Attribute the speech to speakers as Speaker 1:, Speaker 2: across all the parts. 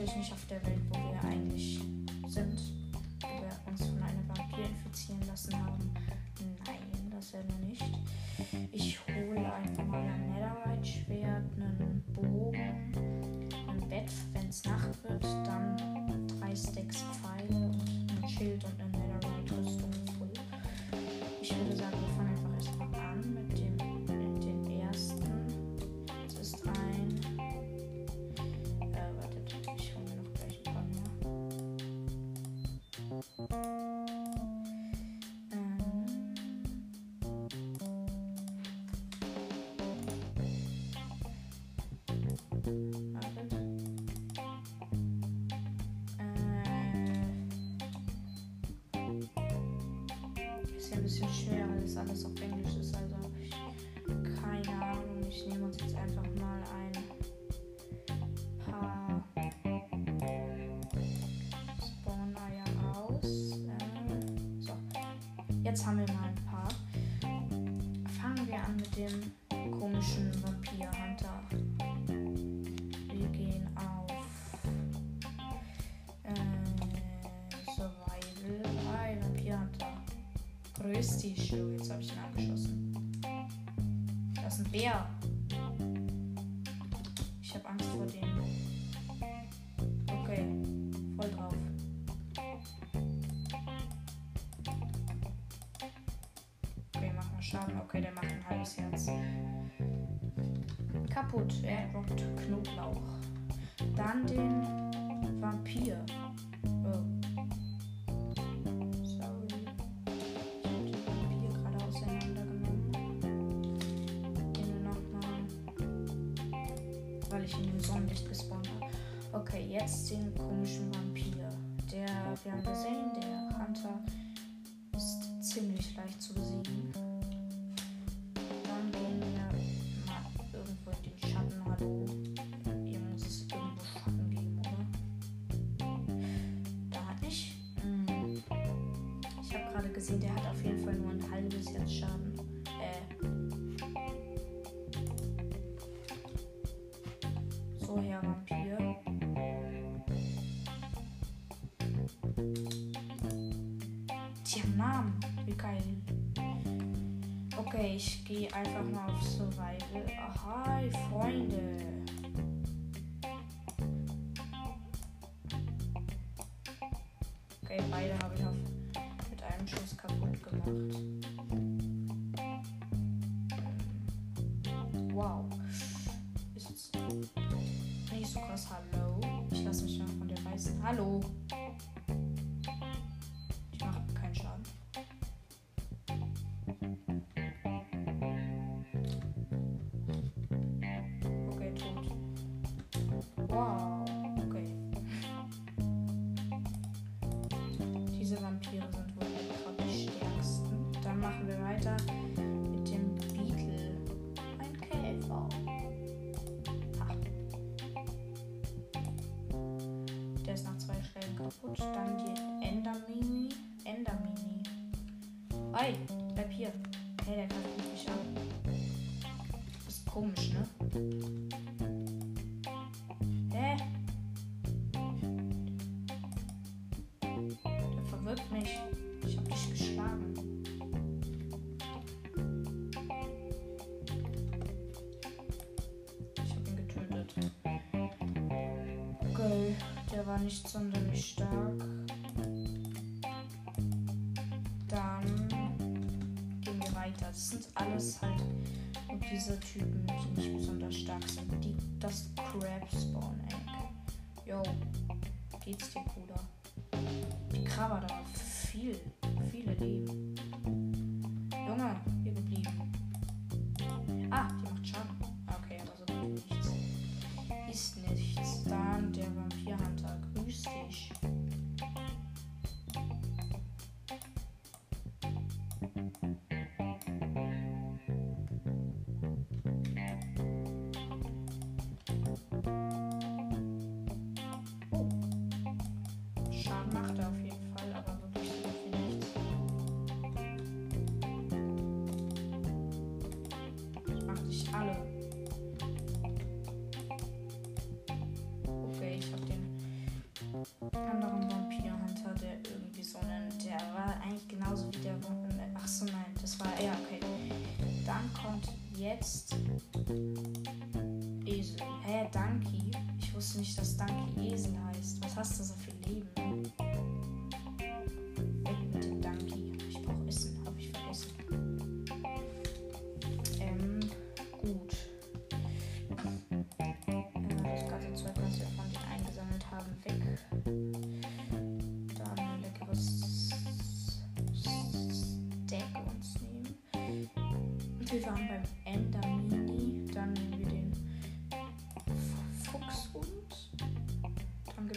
Speaker 1: natürlich nicht auf der Welt, wo wir eigentlich sind. Wo wir uns von einem Vampir infizieren lassen haben. Nein, das werden wir nicht. Ich hole einfach mal ein Netherite-Schwert, einen Bogen, ein Bett, wenn es Nacht wird, dann drei Stacks Pfeile und ein Schild und eine alles auf Englisch ist, also ich keine Ahnung. Ich nehme uns jetzt einfach mal ein paar Spawn-Eier aus. Äh, so, jetzt haben wir mal ein paar. Fangen wir an mit dem Du. Jetzt habe ich ihn angeschossen. Das ist ein Bär. Ich habe Angst vor dem. Okay, voll drauf. Okay, mach mal Schaden. Okay, der macht ein halbes Herz. Kaputt. Er droppt Knoblauch. Dann den Vampir. Gerade gesehen, der hat auf jeden Fall nur ein halbes Herz Schaden. Äh. So, Herr Vampir. Die haben Namen. Wie geil. Okay, ich gehe einfach mal auf Survival. Ah, Hi, Freunde. Krass. Hallo. Ich lasse mich mal von der beißen. Hallo. Schlägen kaputt. Dann die Endermini. Endermini. Ei, bleib hier. Hey, der greift mich an. Ist komisch, ne? Hä? Der verwirrt mich. War nicht sonderlich stark. Dann gehen wir weiter. Das sind alles halt diese Typen, die nicht besonders stark sind. Die, das Crab Spawn Egg. Yo, geht's dir, Bruder? Die Krabber hat anderen Vampir-Hunter, der irgendwie so einen. Der war eigentlich genauso wie der. Ach so, nein, das war. Ja, okay. Dann kommt jetzt. Esel. Hä, Danki? Ich wusste nicht, dass Danki Esel heißt. Was hast du so viel Leben?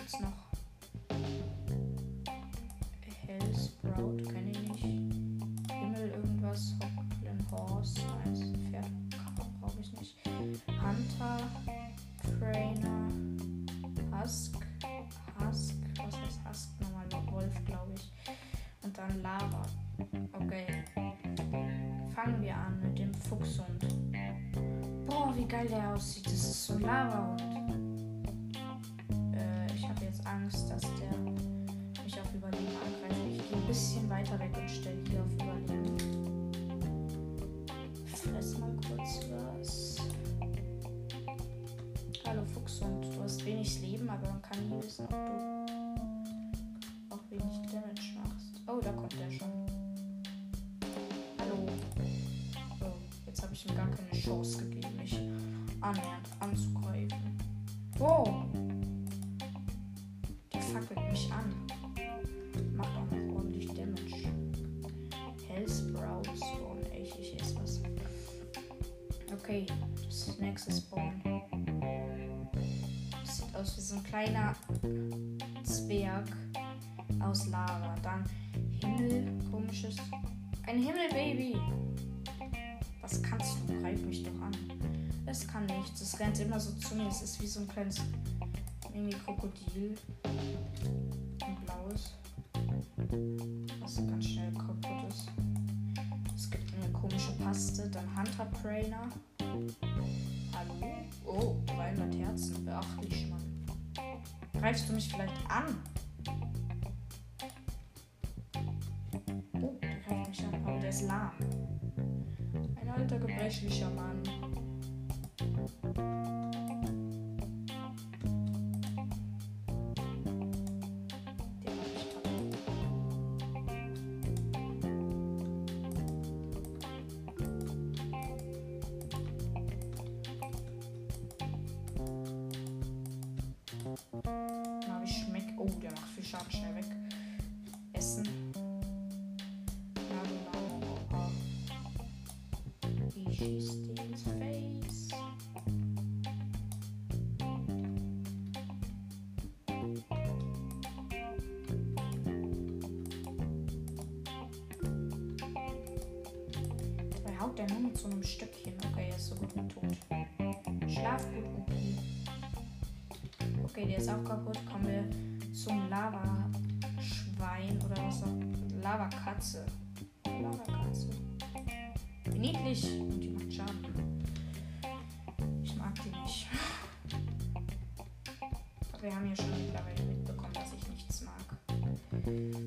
Speaker 1: Dann gibt es noch Hellsprout, kenne ich nicht. Himmel irgendwas, Hocklen Horse, nice. Pferd brauche ich nicht. Hunter, Trainer, Husk, Husk, was heißt Husk nochmal? Wolf, glaube ich. Und dann Lava. Okay. Fangen wir an mit dem Fuchshund. Boah, wie geil der aussieht. Das ist so ein Kurz was. Hallo Fuchshund, du hast wenig Leben, aber man kann nie wissen, ob du auch wenig Damage machst. Oh, da kommt der schon. Hallo. Oh, jetzt habe ich ihm gar keine Chance gegeben, mich annähernd kleiner Zwerg aus Lava. Dann Himmel, komisches. Ein Himmelbaby. Was kannst du? Greif mich doch an. Es kann nichts. Es rennt immer so zu mir. Es ist wie so ein kleines Mini-Krokodil. Ein blaues. Was ganz schnell kaputt ist. Es gibt eine komische Paste. Dann Hunter Trainer. Hallo? Oh, 300 Herzen. Beachtlich, Mann. Greifst du mich vielleicht an? Oh, der greift mich an. Aber der ist lahm. Ein alter, gebrechlicher Mann. Schießt die ins Face? Dabei haut der nur mit so einem Stückchen. Okay, er ist so gut wie tot. Schlaf gut, okay. Okay, der ist auch kaputt. Kommen wir zum Lava-Schwein oder was auch. Lava-Katze. Lava-Katze. Niedlich. Und die macht Schaden. Ich mag die nicht. Aber wir haben ja schon mittlerweile mitbekommen, dass ich nichts mag.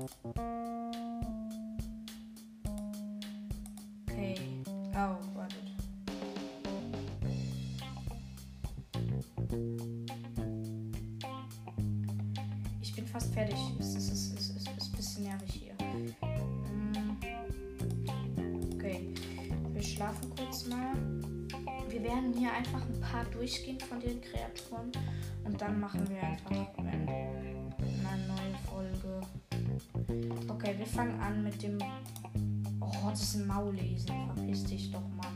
Speaker 1: Okay. Oh, wartet. Ich bin fast fertig. Es ist, ein bisschen nervig hier. Mm. Okay. Wir schlafen kurz mal. Wir werden hier einfach ein paar durchgehen von den Kreaturen. Und dann machen wir einfach eine neue Folge. Okay, wir fangen an mit dem Oh, das ist ein Maulesen. Verpiss dich doch, Mann.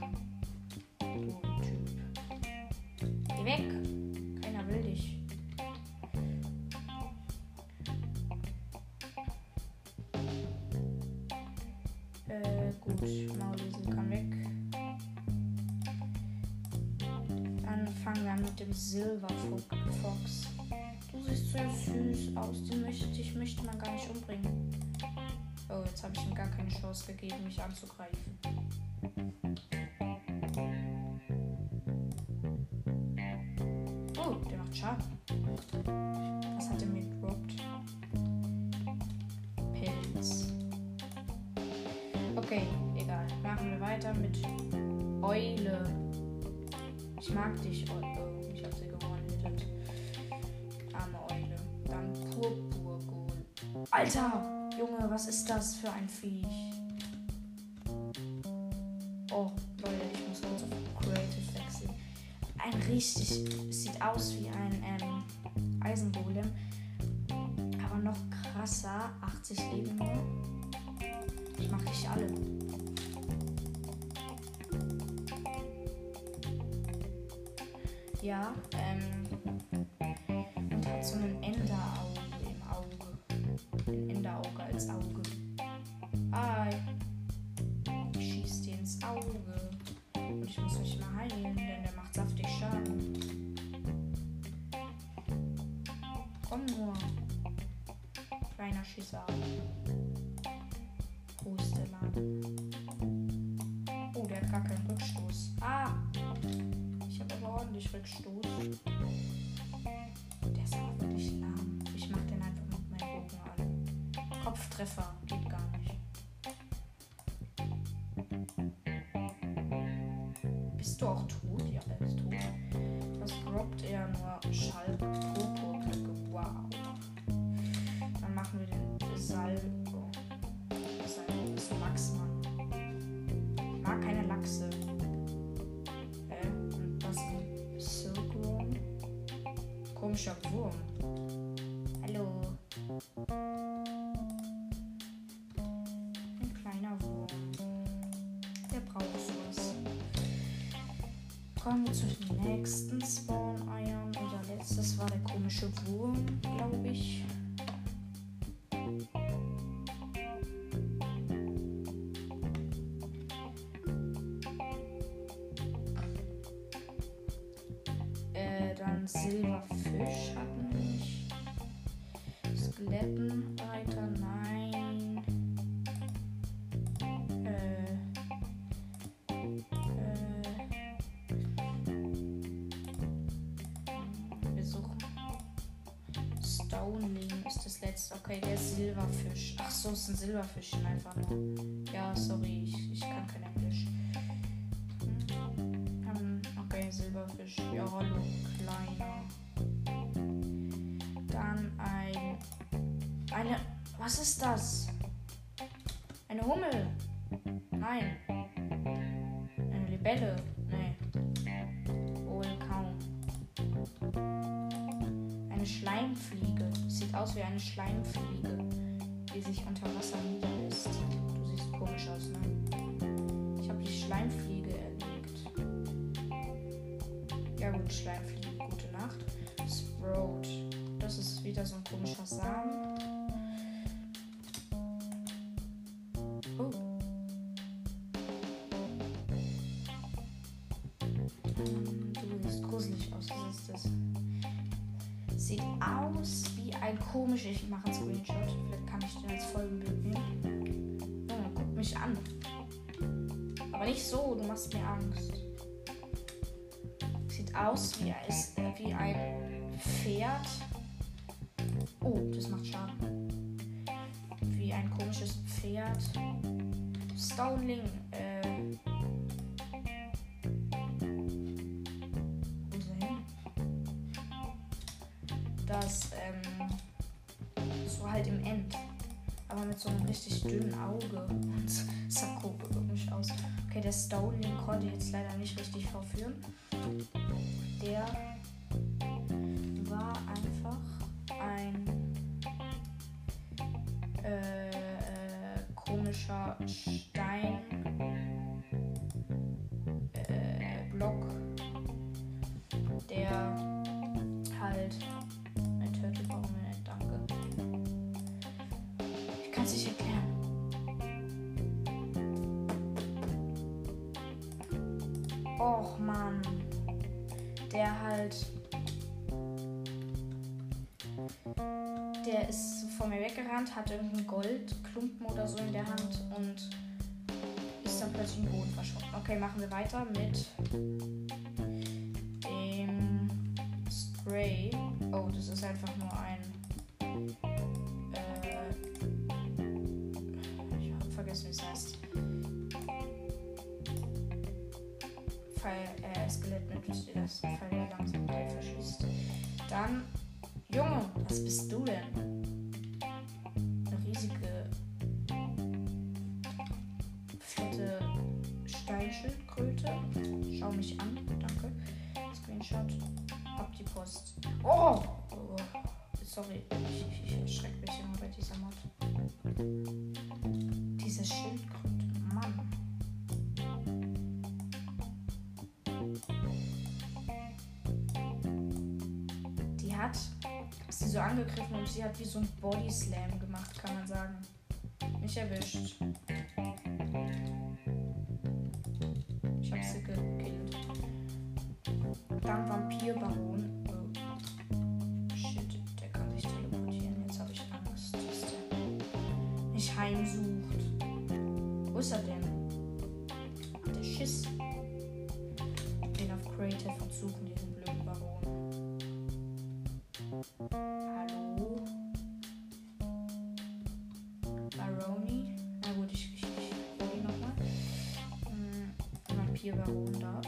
Speaker 1: Gegeben, mich anzugreifen. Oh, der macht Schaden. Was hat er mir gedroppt? Pilz. Okay, egal. Machen wir weiter mit Eule. Ich mag dich, Eule. Oh, ich habe sie gewonnen. Arme Eule. Dann Purpurgol. Alter! Junge, was ist das für ein Viech? Richtig, sieht aus wie ein ähm, Eisengolem, aber noch krasser, 80 Leben nur. Ich mach dich alle. Ja, ähm, und hat so einen Enderauge im Auge. Ein Enderauge als Auge. Ah, ich schieß dir ins Auge. Und ich muss mich mal heilen, Komm nur. Kleiner Schießer. Pustemann. Oh, der hat gar keinen Rückstoß. Ah! Ich habe aber ordentlich Rückstoß. Der ist aber wirklich lahm. Ich mach den einfach mit meinem Bogen an. Kopftreffer. Geht gar nicht. Bist du auch tot? Ja, er ist tot. Was droppt er nur? Schalk, Komischer Wurm. Hallo. Ein kleiner Wurm. Der braucht sowas. Kommen wir zu den nächsten Spawn-Eiern. Unser letztes war der komische Wurm, glaube ich. Nur. Ja, sorry, ich, ich kann kein Englisch. Hm. Ähm, okay, Silberfisch. Ja, hallo, kleiner. Dann ein. Eine. Was ist das? Eine Hummel. Nein. Eine Libelle. Nee. Wohl kaum. Eine Schleimfliege. Sieht aus wie eine Schleimfliege, die sich unter Wasser niederlässt. Du siehst komisch aus, ne? Ich habe die Schleimfliege erlegt. Ja gut, Schleimfliege, gute Nacht. Sprout. Das ist wieder so ein komischer Samen. Oh. Du siehst gruselig aus. Was ist das? Sieht aus wie ein komisch. Ich mache einen Screenshot. Vielleicht kann ich den als Folgenbild mich an. Aber nicht so, du machst mir Angst. Sieht aus wie, ein- äh, wie ein Pferd. Oh, das macht Schaden. Wie ein komisches Pferd. Stoneling, äh. Wo ist er hin? Das, ähm. So halt im End. Aber mit so einem richtig dünnen Auge. Und sah komisch aus. Okay, der Stoneling konnte jetzt leider nicht richtig verführen. Der Och Mann. Der halt. Der ist vor mir weggerannt, hat irgendeinen Goldklumpen oder so in der Hand und ist dann plötzlich im Boden verschwunden. Okay, machen wir weiter mit dem Spray. Oh, das ist einfach nur ein. Schau mich an, danke. Screenshot. Ab die Post. Oh! oh sorry, ich, ich, ich erschrecke mich immer bei dieser Mod. Diese Schildkröte, Mann. Die hat sie so angegriffen und sie hat wie so ein Body Slam gemacht, kann man sagen. Mich erwischt. Heimsucht. Wo ist er denn? Der Schiss. Den auf Creative und suchen diesen blöden Baron. Hallo? Baroni? Na gut, ich, ich, ich ihn nochmal. Hm, Vampirbaron da.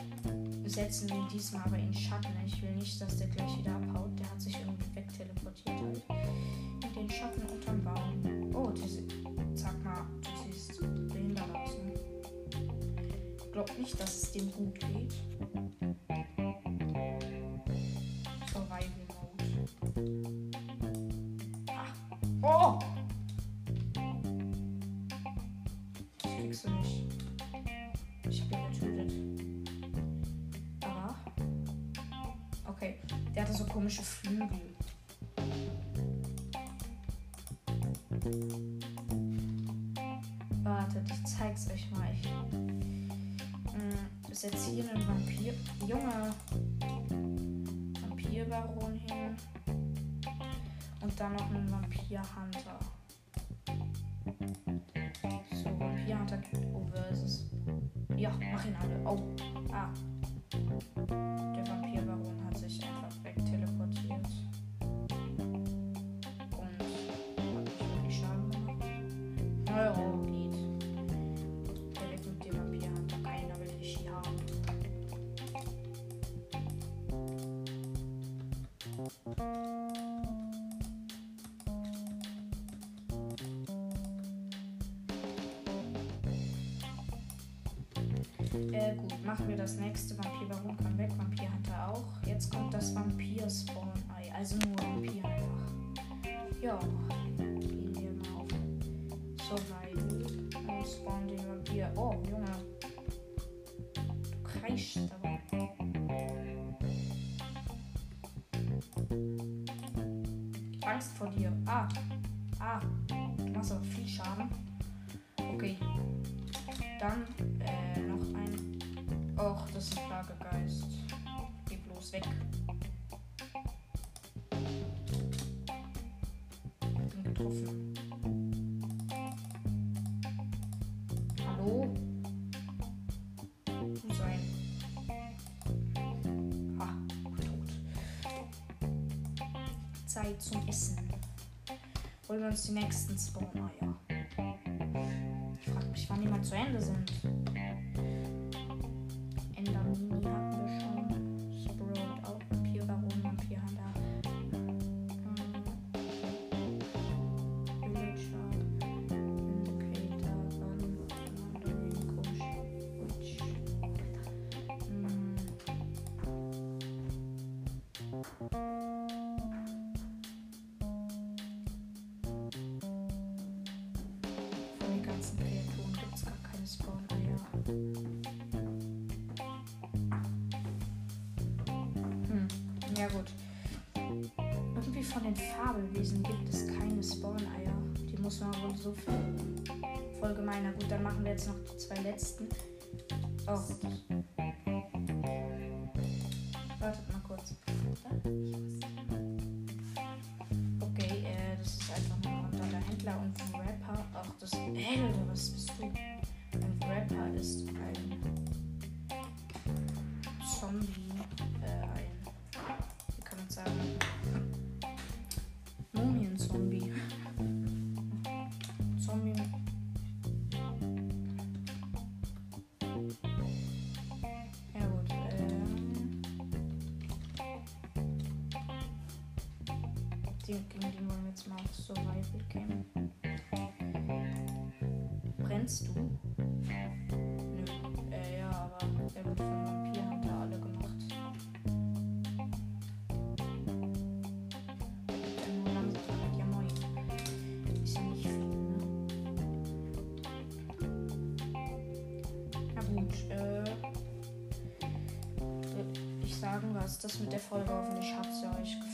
Speaker 1: Wir setzen ihn diesmal aber in Schatten. Ich will nicht, dass der gleich wieder abhaut. Der hat sich irgendwie wegteleportiert halt. Den Schatten unterm Glaub nicht, dass es dem gut geht. Ah. Oh! Kriegst. Ich hab ihn getötet. Aber. Okay. Der hatte so komische Flügel. Setze hier einen Vampir. Junge. Vampirbaron hin. Und dann noch einen Vampir-Hunter. So, Vampir-Hunter oh, versus. Ja, mach ihn alle. Oh. Ah. Machen wir das nächste. Vampirbaron kann weg, Vampirhunter auch. Jetzt kommt das Vampir-Spawn-Ei. Also nur Vampir einfach. Ja, gehen wir mal auf Survival und spawnen den Vampir. Oh, Junge. Du kreischst dabei. Angst vor dir. Ah. Ah. Du machst aber viel Schaden. Weg. Bin getroffen. Hallo? Du sein. Ah, tot. Zeit zum Essen. Holen wir uns die nächsten Spawn-Eier. Ich frage mich, wann die mal zu Ende sind. Endermini Irgendwie von den Fabelwesen gibt es keine Spawn-Eier. Die muss man wohl so finden. Voll gemein. Na gut, dann machen wir jetzt noch die zwei letzten. Oh. Den, gegen den wollen wir jetzt mal auf Survival Game. Brennst du? Nö. Äh, ja, aber er wird von Vampirhunter alle gemacht. Ja, nur Langsamkeit, ja moin. Ist ja nicht viel, ne? Na gut, äh. Würde ich sagen, was das mit der Folge. Hoffentlich hat sie euch gefallen.